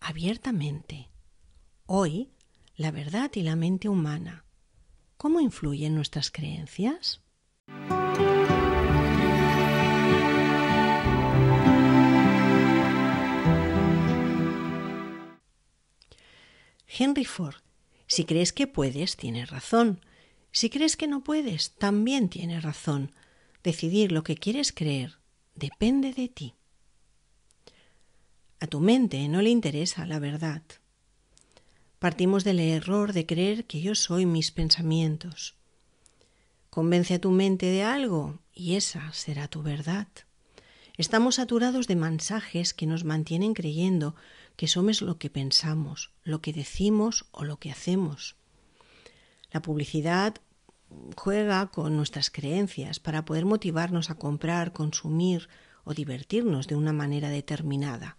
Abiertamente. Hoy, la verdad y la mente humana. ¿Cómo influyen nuestras creencias? Henry Ford, si crees que puedes, tienes razón. Si crees que no puedes, también tienes razón. Decidir lo que quieres creer depende de ti. A tu mente no le interesa la verdad. Partimos del error de creer que yo soy mis pensamientos. Convence a tu mente de algo y esa será tu verdad. Estamos saturados de mensajes que nos mantienen creyendo que somos lo que pensamos, lo que decimos o lo que hacemos. La publicidad juega con nuestras creencias para poder motivarnos a comprar, consumir o divertirnos de una manera determinada.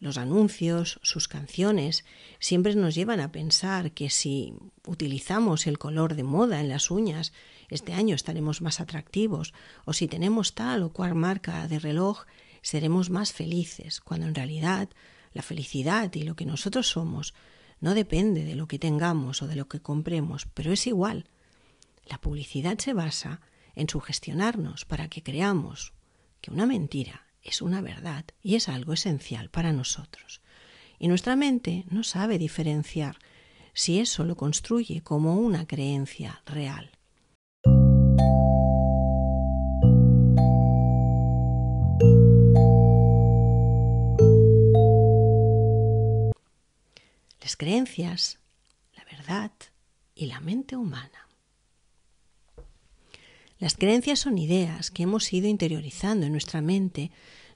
Los anuncios, sus canciones, siempre nos llevan a pensar que si utilizamos el color de moda en las uñas, este año estaremos más atractivos, o si tenemos tal o cual marca de reloj, seremos más felices, cuando en realidad la felicidad y lo que nosotros somos no depende de lo que tengamos o de lo que compremos, pero es igual. La publicidad se basa en sugestionarnos para que creamos que una mentira es una verdad y es algo esencial para nosotros. Y nuestra mente no sabe diferenciar si eso lo construye como una creencia real. Las creencias, la verdad y la mente humana. Las creencias son ideas que hemos ido interiorizando en nuestra mente,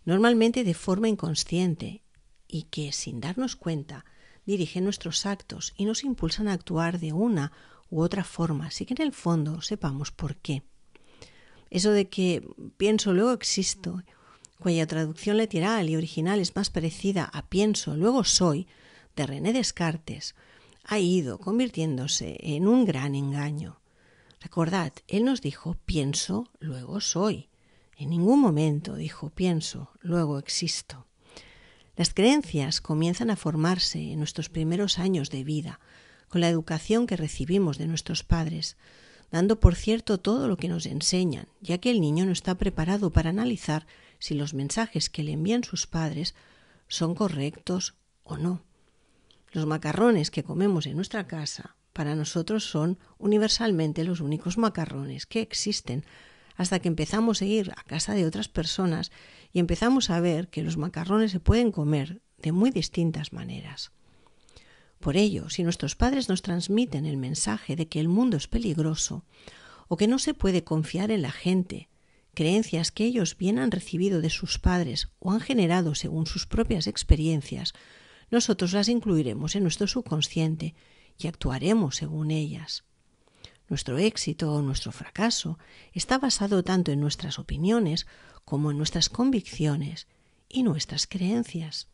normalmente de forma inconsciente, y que, sin darnos cuenta, dirigen nuestros actos y nos impulsan a actuar de una u otra forma, sin que en el fondo sepamos por qué. Eso de que pienso luego existo, cuya traducción literal y original es más parecida a pienso luego soy, de René Descartes, ha ido convirtiéndose en un gran engaño. Recordad, él nos dijo pienso, luego soy. En ningún momento dijo pienso, luego existo. Las creencias comienzan a formarse en nuestros primeros años de vida, con la educación que recibimos de nuestros padres, dando por cierto todo lo que nos enseñan, ya que el niño no está preparado para analizar si los mensajes que le envían sus padres son correctos o no. Los macarrones que comemos en nuestra casa para nosotros son universalmente los únicos macarrones que existen, hasta que empezamos a ir a casa de otras personas y empezamos a ver que los macarrones se pueden comer de muy distintas maneras. Por ello, si nuestros padres nos transmiten el mensaje de que el mundo es peligroso o que no se puede confiar en la gente, creencias que ellos bien han recibido de sus padres o han generado según sus propias experiencias, nosotros las incluiremos en nuestro subconsciente y actuaremos según ellas. Nuestro éxito o nuestro fracaso está basado tanto en nuestras opiniones como en nuestras convicciones y nuestras creencias.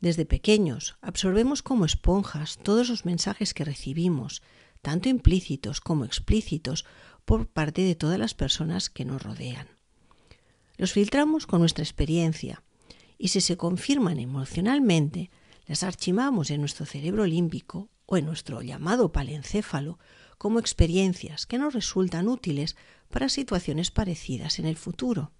Desde pequeños absorbemos como esponjas todos los mensajes que recibimos, tanto implícitos como explícitos, por parte de todas las personas que nos rodean. Los filtramos con nuestra experiencia y si se confirman emocionalmente, las archivamos en nuestro cerebro límbico o en nuestro llamado palencéfalo como experiencias que nos resultan útiles para situaciones parecidas en el futuro.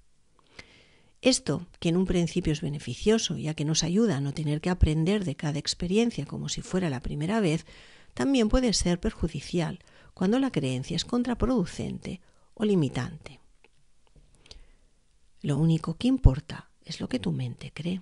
Esto, que en un principio es beneficioso, ya que nos ayuda a no tener que aprender de cada experiencia como si fuera la primera vez, también puede ser perjudicial cuando la creencia es contraproducente o limitante. Lo único que importa es lo que tu mente cree.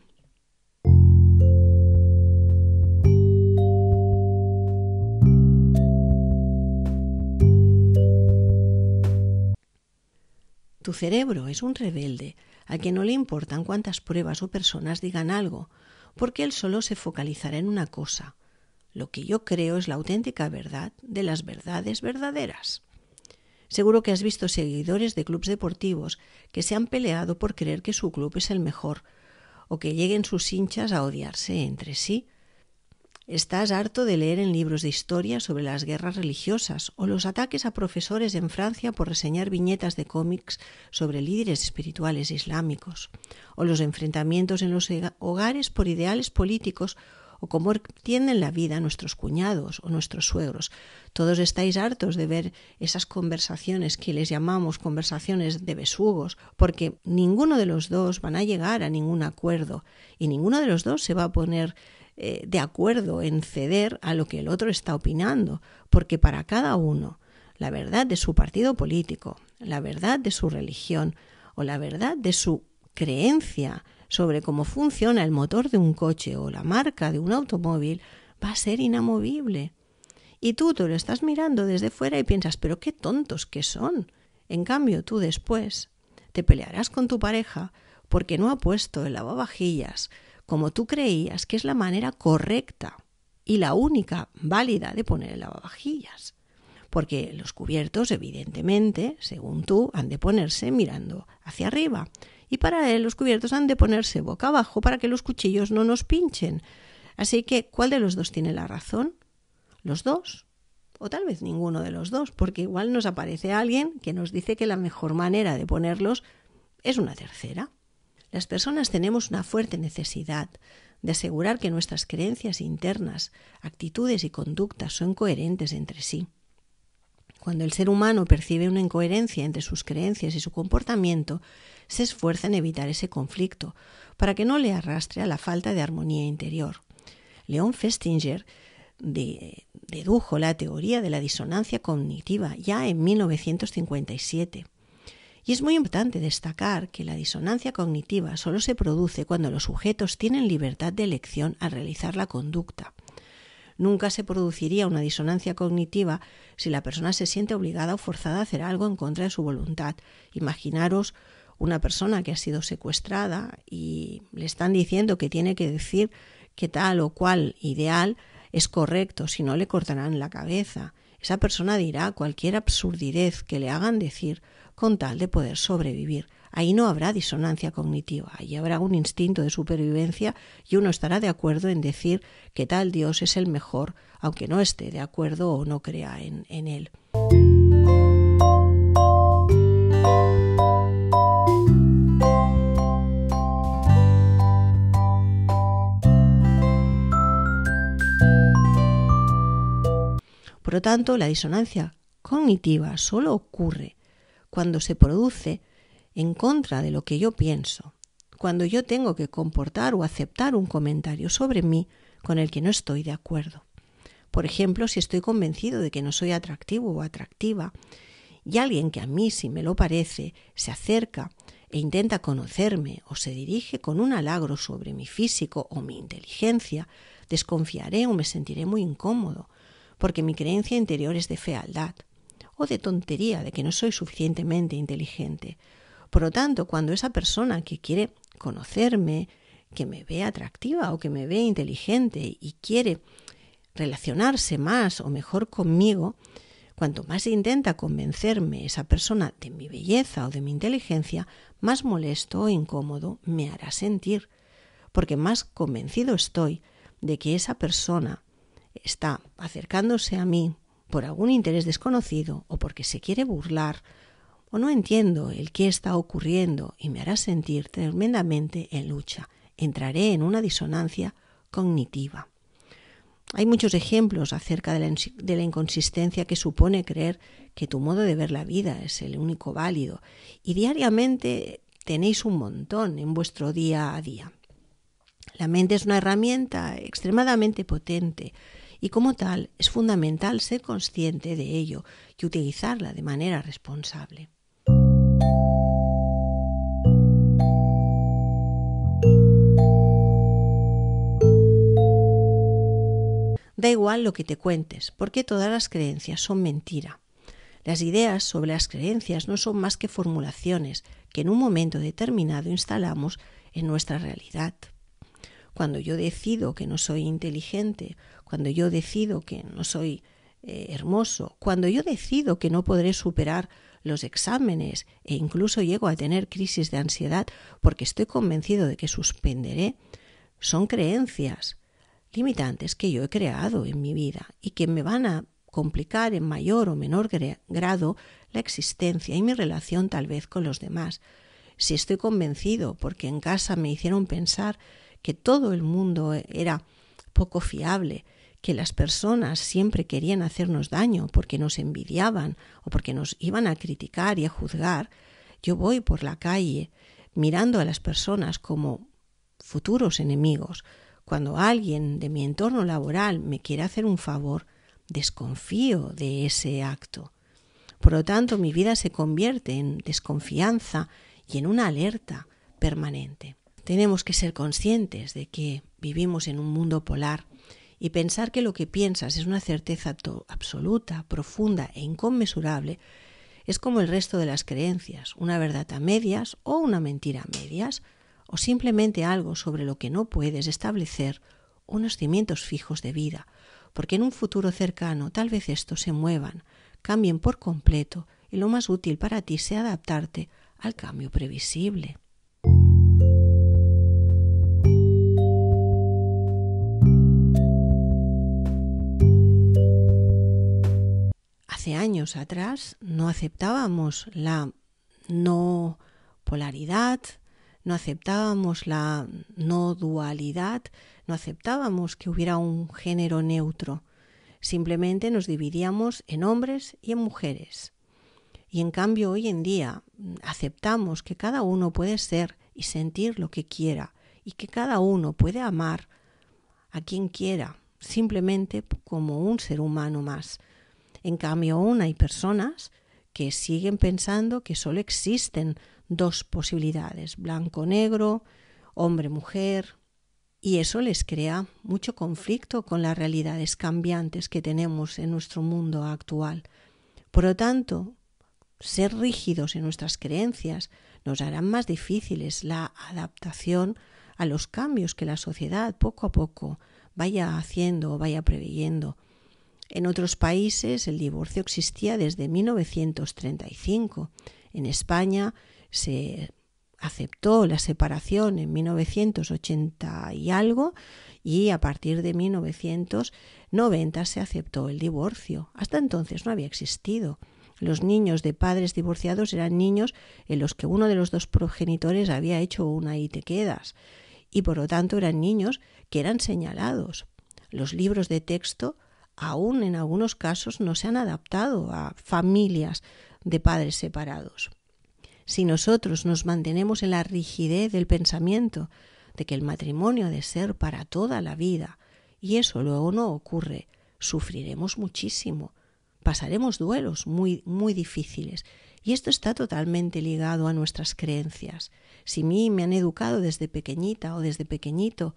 Tu cerebro es un rebelde al que no le importan cuántas pruebas o personas digan algo, porque él solo se focalizará en una cosa. Lo que yo creo es la auténtica verdad de las verdades verdaderas. Seguro que has visto seguidores de clubes deportivos que se han peleado por creer que su club es el mejor, o que lleguen sus hinchas a odiarse entre sí. Estás harto de leer en libros de historia sobre las guerras religiosas o los ataques a profesores en Francia por reseñar viñetas de cómics sobre líderes espirituales islámicos, o los enfrentamientos en los hogares por ideales políticos o cómo tienden la vida nuestros cuñados o nuestros suegros. Todos estáis hartos de ver esas conversaciones que les llamamos conversaciones de besugos, porque ninguno de los dos van a llegar a ningún acuerdo y ninguno de los dos se va a poner eh, de acuerdo en ceder a lo que el otro está opinando, porque para cada uno la verdad de su partido político, la verdad de su religión o la verdad de su creencia sobre cómo funciona el motor de un coche o la marca de un automóvil va a ser inamovible. Y tú te lo estás mirando desde fuera y piensas, pero qué tontos que son. En cambio, tú después te pelearás con tu pareja porque no ha puesto el lavavajillas como tú creías que es la manera correcta y la única válida de poner el lavavajillas. Porque los cubiertos, evidentemente, según tú, han de ponerse mirando hacia arriba. Y para él los cubiertos han de ponerse boca abajo para que los cuchillos no nos pinchen. Así que, ¿cuál de los dos tiene la razón? ¿Los dos? O tal vez ninguno de los dos, porque igual nos aparece alguien que nos dice que la mejor manera de ponerlos es una tercera. Las personas tenemos una fuerte necesidad de asegurar que nuestras creencias internas, actitudes y conductas son coherentes entre sí. Cuando el ser humano percibe una incoherencia entre sus creencias y su comportamiento, se esfuerza en evitar ese conflicto, para que no le arrastre a la falta de armonía interior. León Festinger dedujo la teoría de la disonancia cognitiva ya en 1957 y es muy importante destacar que la disonancia cognitiva solo se produce cuando los sujetos tienen libertad de elección al realizar la conducta. Nunca se produciría una disonancia cognitiva si la persona se siente obligada o forzada a hacer algo en contra de su voluntad. Imaginaros una persona que ha sido secuestrada y le están diciendo que tiene que decir que tal o cual ideal es correcto, si no le cortarán la cabeza. Esa persona dirá cualquier absurdidez que le hagan decir con tal de poder sobrevivir. Ahí no habrá disonancia cognitiva, ahí habrá un instinto de supervivencia y uno estará de acuerdo en decir que tal Dios es el mejor, aunque no esté de acuerdo o no crea en, él. Por lo tanto, la disonancia cognitiva solo ocurre cuando se produce en contra de lo que yo pienso, cuando yo tengo que comportar o aceptar un comentario sobre mí con el que no estoy de acuerdo. Por ejemplo, si estoy convencido de que no soy atractivo o atractiva y alguien que a mí sí me lo parece se acerca e intenta conocerme o se dirige con un halagro sobre mi físico o mi inteligencia, desconfiaré o me sentiré muy incómodo, porque mi creencia interior es de fealdad o de tontería, de que no soy suficientemente inteligente. Por lo tanto, cuando esa persona que quiere conocerme, que me ve atractiva o que me ve inteligente y quiere relacionarse más o mejor conmigo, cuanto más intenta convencerme esa persona de mi belleza o de mi inteligencia, más molesto o incómodo me hará sentir, porque más convencido estoy de que esa persona está acercándose a mí por algún interés desconocido o porque se quiere burlar o no entiendo el qué está ocurriendo y me hará sentir tremendamente en lucha. Entraré en una disonancia cognitiva. Hay muchos ejemplos acerca de la, de la, inconsistencia que supone creer que tu modo de ver la vida es el único válido y diariamente tenéis un montón en vuestro día a día. La mente es una herramienta extremadamente potente y como tal es fundamental ser consciente de ello y utilizarla de manera responsable. Da igual lo que te cuentes, porque todas las creencias son mentira. Las ideas sobre las creencias no son más que formulaciones que en un momento determinado instalamos en nuestra realidad. Cuando yo decido que no soy inteligente cuando yo decido que no soy eh, hermoso, cuando yo decido que no podré superar los exámenes e incluso llego a tener crisis de ansiedad porque estoy convencido de que suspenderé, son creencias limitantes que yo he creado en mi vida y que me van a complicar en mayor o menor grado la existencia y mi relación tal vez con los demás. Si estoy convencido porque en casa me hicieron pensar que todo el mundo era poco fiable, que las personas siempre querían hacernos daño porque nos envidiaban o porque nos iban a criticar y a juzgar, yo voy por la calle mirando a las personas como futuros enemigos. Cuando alguien de mi entorno laboral me quiere hacer un favor, desconfío de ese acto. Por lo tanto, mi vida se convierte en desconfianza y en una alerta permanente. Tenemos que ser conscientes de que vivimos en un mundo polar y pensar que lo que piensas es una certeza absoluta, profunda e inconmensurable es como el resto de las creencias, una verdad a medias o una mentira a medias, o simplemente algo sobre lo que no puedes establecer unos cimientos fijos de vida, porque en un futuro cercano tal vez estos se muevan, cambien por completo y lo más útil para ti sea adaptarte al cambio previsible. Años atrás no aceptábamos la no polaridad, no aceptábamos la no dualidad, no aceptábamos que hubiera un género neutro. Simplemente nos dividíamos en hombres y en mujeres. Y en cambio hoy en día aceptamos que cada uno puede ser y sentir lo que quiera y que cada uno puede amar a quien quiera, simplemente como un ser humano más. En cambio aún hay personas que siguen pensando que solo existen dos posibilidades, blanco-negro, hombre-mujer, y eso les crea mucho conflicto con las realidades cambiantes que tenemos en nuestro mundo actual. Por lo tanto, ser rígidos en nuestras creencias nos harán más difíciles la adaptación a los cambios que la sociedad poco a poco vaya haciendo o vaya preveyendo. En otros países el divorcio existía desde 1935. En España se aceptó la separación en 1980 y algo y a partir de 1990 se aceptó el divorcio. Hasta entonces no había existido. Los niños de padres divorciados eran niños en los que uno de los dos progenitores había hecho una y te quedas y por lo tanto eran niños que eran señalados. Los libros de texto aún en algunos casos no se han adaptado a familias de padres separados. Si nosotros nos mantenemos en la rigidez del pensamiento de que el matrimonio ha de ser para toda la vida, y eso luego no ocurre, sufriremos muchísimo, pasaremos duelos muy, muy difíciles. Y esto está totalmente ligado a nuestras creencias. Si a mí me han educado desde pequeñita o desde pequeñito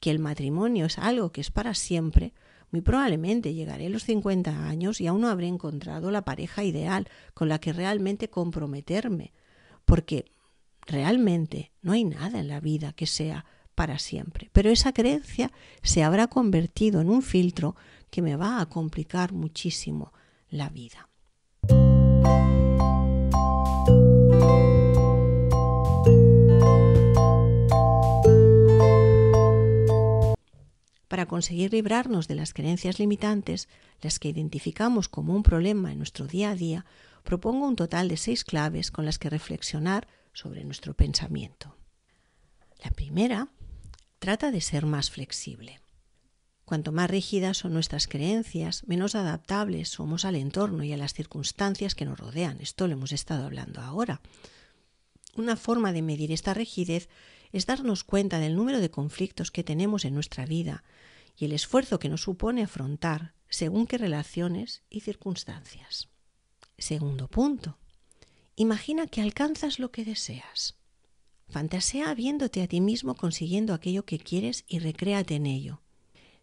que el matrimonio es algo que es para siempre, muy probablemente llegaré a los 50 años y aún no habré encontrado la pareja ideal con la que realmente comprometerme porque realmente no hay nada en la vida que sea para siempre. Pero esa creencia se habrá convertido en un filtro que me va a complicar muchísimo la vida. Para conseguir librarnos de las creencias limitantes, las que identificamos como un problema en nuestro día a día, propongo un total de seis claves con las que reflexionar sobre nuestro pensamiento. La primera trata de ser más flexible. Cuanto más rígidas son nuestras creencias, menos adaptables somos al entorno y a las circunstancias que nos rodean. Esto lo hemos estado hablando ahora. Una forma de medir esta rigidez es darnos cuenta del número de conflictos que tenemos en nuestra vida y el esfuerzo que nos supone afrontar según qué relaciones y circunstancias. Segundo punto. Imagina que alcanzas lo que deseas. Fantasea viéndote a ti mismo consiguiendo aquello que quieres y recréate en ello.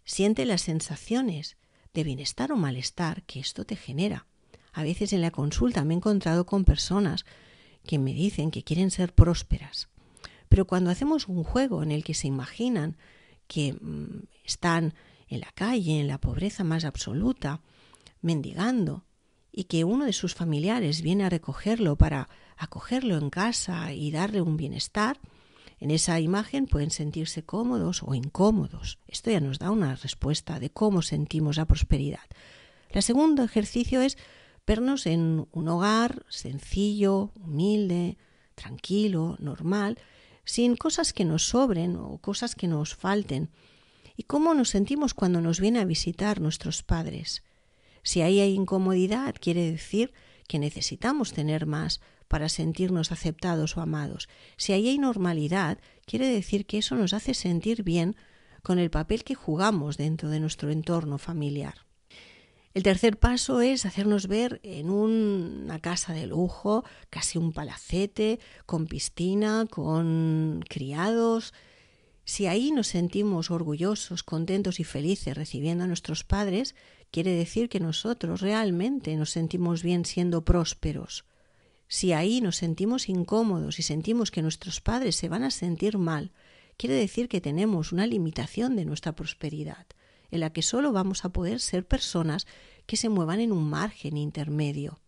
Siente las sensaciones de bienestar o malestar que esto te genera. A veces en la consulta me he encontrado con personas que me dicen que quieren ser prósperas. Pero cuando hacemos un juego en el que se imaginan que mm, están en la calle, en la pobreza más absoluta, mendigando, y que uno de sus familiares viene a recogerlo para acogerlo en casa y darle un bienestar, En esa imagen pueden sentirse cómodos o incómodos. Esto ya nos da una respuesta de cómo sentimos la prosperidad. El segundo ejercicio es vernos en un hogar sencillo, humilde, tranquilo, normal, sin cosas que nos sobren o cosas que nos falten. ¿Y cómo nos sentimos cuando nos viene a visitar nuestros padres? Si ahí hay incomodidad, quiere decir que necesitamos tener más para sentirnos aceptados o amados. Si ahí hay normalidad, quiere decir que eso nos hace sentir bien con el papel que jugamos dentro de nuestro entorno familiar. El tercer paso es hacernos ver en una casa de lujo, casi un palacete, con piscina, con criados. Si ahí nos sentimos orgullosos, contentos y felices recibiendo a nuestros padres, quiere decir que nosotros realmente nos sentimos bien siendo prósperos. Si ahí nos sentimos incómodos y sentimos que nuestros padres se van a sentir mal, quiere decir que tenemos una limitación de nuestra prosperidad, en la que solo vamos a poder ser personas que se muevan en un margen intermedio.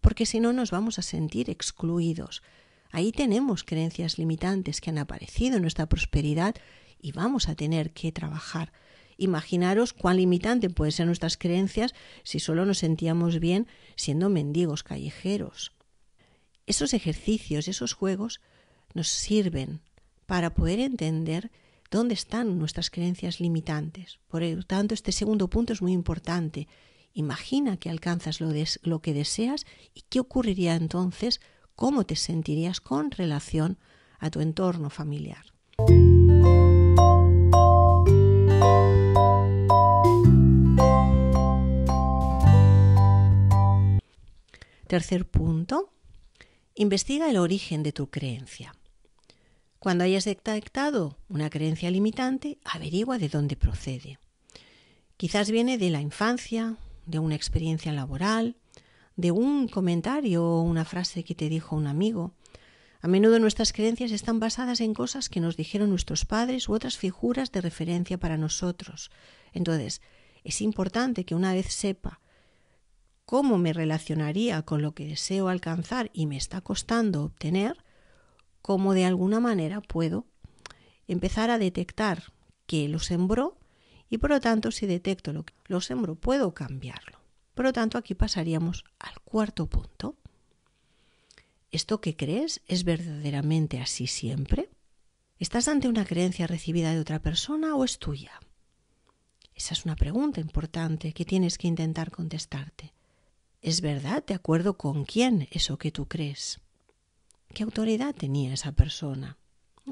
Porque si no nos vamos a sentir excluidos. Ahí tenemos creencias limitantes que han aparecido en nuestra prosperidad y vamos a tener que trabajar Imaginaros cuán limitante pueden ser nuestras creencias si solo nos sentíamos bien siendo mendigos callejeros. Esos ejercicios, esos juegos nos sirven para poder entender dónde están nuestras creencias limitantes. Por lo tanto, este segundo punto es muy importante. Imagina que alcanzas lo, lo que deseas y qué ocurriría entonces, cómo te sentirías con relación a tu entorno familiar. Tercer punto, investiga el origen de tu creencia. Cuando hayas detectado una creencia limitante, averigua de dónde procede. Quizás viene de la infancia, de una experiencia laboral, de un comentario o una frase que te dijo un amigo. A menudo nuestras creencias están basadas en cosas que nos dijeron nuestros padres u otras figuras de referencia para nosotros. Entonces, es importante que una vez sepa cómo me relacionaría con lo que deseo alcanzar y me está costando obtener, cómo de alguna manera puedo empezar a detectar que lo sembró y por lo tanto si detecto lo que lo sembró puedo cambiarlo. Por lo tanto aquí pasaríamos al cuarto punto. ¿Esto que crees es verdaderamente así siempre? ¿Estás ante una creencia recibida de otra persona o es tuya? Esa es una pregunta importante que tienes que intentar contestarte. ¿Es verdad de acuerdo con quién eso que tú crees? ¿Qué autoridad tenía esa persona?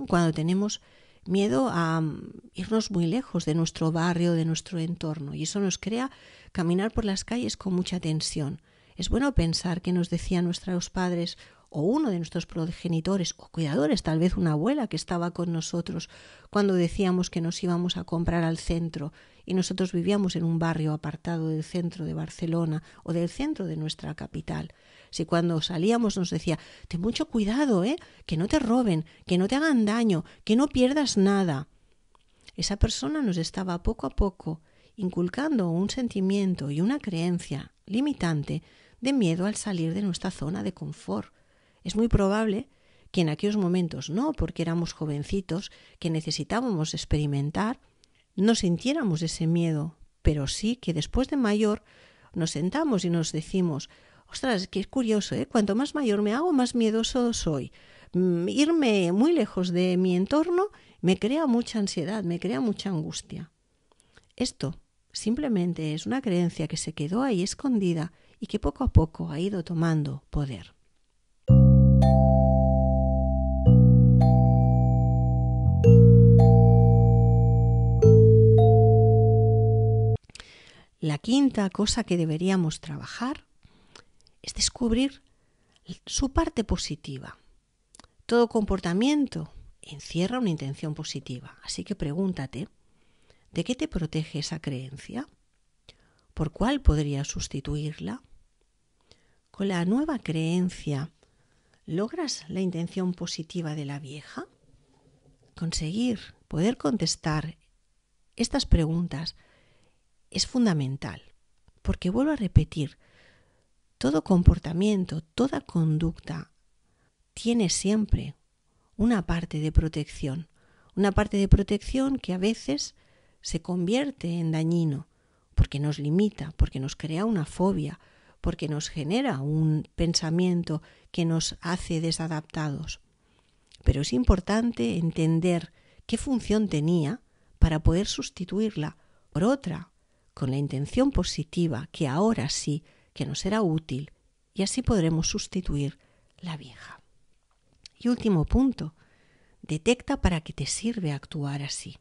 Cuando tenemos miedo a mm, irnos muy lejos de nuestro barrio, de nuestro entorno, y eso nos crea caminar por las calles con mucha tensión. Es bueno pensar que nos decían nuestros padres o uno de nuestros progenitores o cuidadores, tal vez una abuela que estaba con nosotros cuando decíamos que nos íbamos a comprar al centro y nosotros vivíamos en un barrio apartado del centro de Barcelona o del centro de nuestra capital. Si cuando salíamos nos decía, ten mucho cuidado, ¿eh? que no te roben, que no te hagan daño, que no pierdas nada. Esa persona nos estaba poco a poco inculcando un sentimiento y una creencia limitante de miedo al salir de nuestra zona de confort es muy probable que en aquellos momentos no, porque éramos jovencitos, que necesitábamos experimentar, no sintiéramos ese miedo, pero sí que después de mayor nos sentamos y nos decimos, ostras, que es curioso, ¿eh? cuanto más mayor me hago, más miedoso soy. Mm, irme muy lejos de mi entorno me crea mucha ansiedad, me crea mucha angustia. Esto simplemente es una creencia que se quedó ahí escondida y que poco a poco ha ido tomando poder. La quinta cosa que deberíamos trabajar es descubrir su parte positiva. Todo comportamiento encierra una intención positiva, así que pregúntate, ¿de qué te protege esa creencia? ¿Por cuál podría sustituirla? Con la nueva creencia, ¿logras la intención positiva de la vieja? Conseguir poder contestar estas preguntas es fundamental, porque vuelvo a repetir, todo comportamiento, toda conducta tiene siempre una parte de protección, una parte de protección que a veces se convierte en dañino, porque nos limita, porque nos crea una fobia, porque nos genera un pensamiento que nos hace desadaptados. Pero es importante entender qué función tenía para poder sustituirla por otra, con la intención positiva que ahora sí que nos será útil y así podremos sustituir la vieja. Y último punto, detecta para qué te sirve actuar así.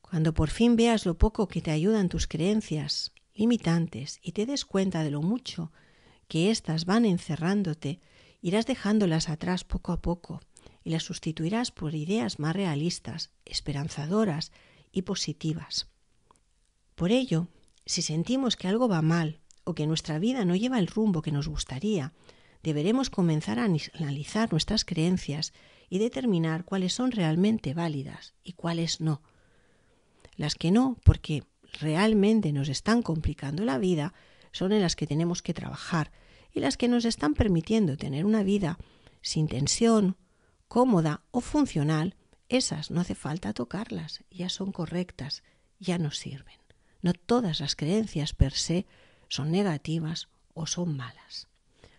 Cuando por fin veas lo poco que te ayudan tus creencias limitantes y te des cuenta de lo mucho que éstas van encerrándote, irás dejándolas atrás poco a poco y las sustituirás por ideas más realistas, esperanzadoras y positivas. Por ello, si sentimos que algo va mal o que nuestra vida no lleva el rumbo que nos gustaría, deberemos comenzar a analizar nuestras creencias y determinar cuáles son realmente válidas y cuáles no. Las que no, porque realmente nos están complicando la vida, son en las que tenemos que trabajar y las que nos están permitiendo tener una vida sin tensión, cómoda o funcional, esas no hace falta tocarlas, ya son correctas, ya nos sirven. No todas las creencias per se son negativas o son malas.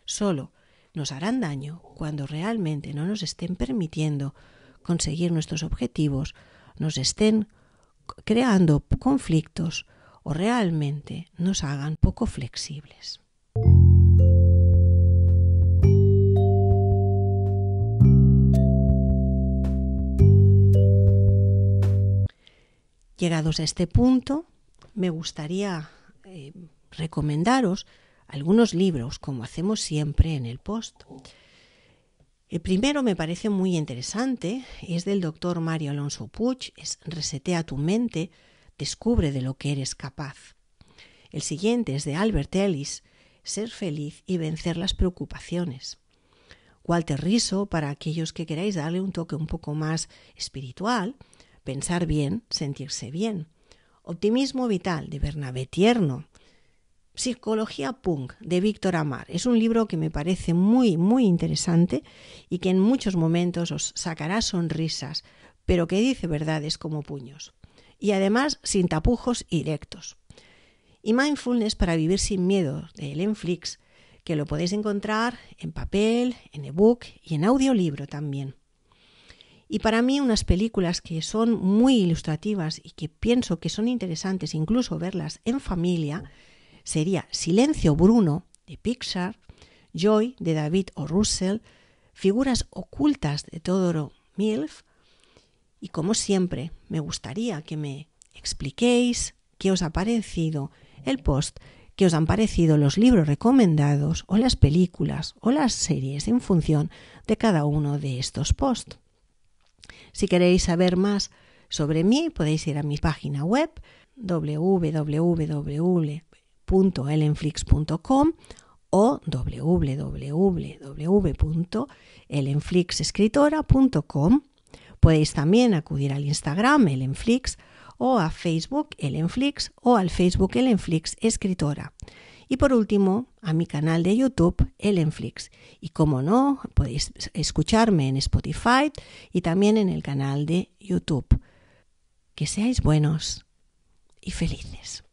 Solo nos harán daño cuando realmente no nos estén permitiendo conseguir nuestros objetivos, nos estén creando conflictos o realmente nos hagan poco flexibles. Llegados a este punto, me gustaría eh, recomendaros algunos libros, como hacemos siempre en el post. El primero me parece muy interesante, es del doctor Mario Alonso Puig, es Resetea tu mente, descubre de lo que eres capaz. El siguiente es de Albert Ellis, Ser feliz y vencer las preocupaciones. Walter Riso, para aquellos que queráis darle un toque un poco más espiritual, pensar bien, sentirse bien. Optimismo vital de Bernabé Tierno, Psicología Punk de Víctor Amar. Es un libro que me parece muy, muy interesante y que en muchos momentos os sacará sonrisas, pero que dice verdades como puños. Y además sin tapujos directos. Y Mindfulness para vivir sin miedo de Ellen Flix, que lo podéis encontrar en papel, en ebook y en audiolibro también. Y para mí unas películas que son muy ilustrativas y que pienso que son interesantes incluso verlas en familia, sería Silencio Bruno de Pixar, Joy de David O. Russell, Figuras ocultas de Todoro Milf y como siempre me gustaría que me expliquéis qué os ha parecido el post, qué os han parecido los libros recomendados o las películas o las series en función de cada uno de estos posts. Si queréis saber más sobre mí podéis ir a mi página web www www.elenflix.com o www.elenflixescritora.com. Podéis también acudir al Instagram Elenflix o a Facebook Elenflix o al Facebook Elenflix Escritora. Y por último, a mi canal de YouTube Elenflix. Y como no, podéis escucharme en Spotify y también en el canal de YouTube. Que seáis buenos y felices.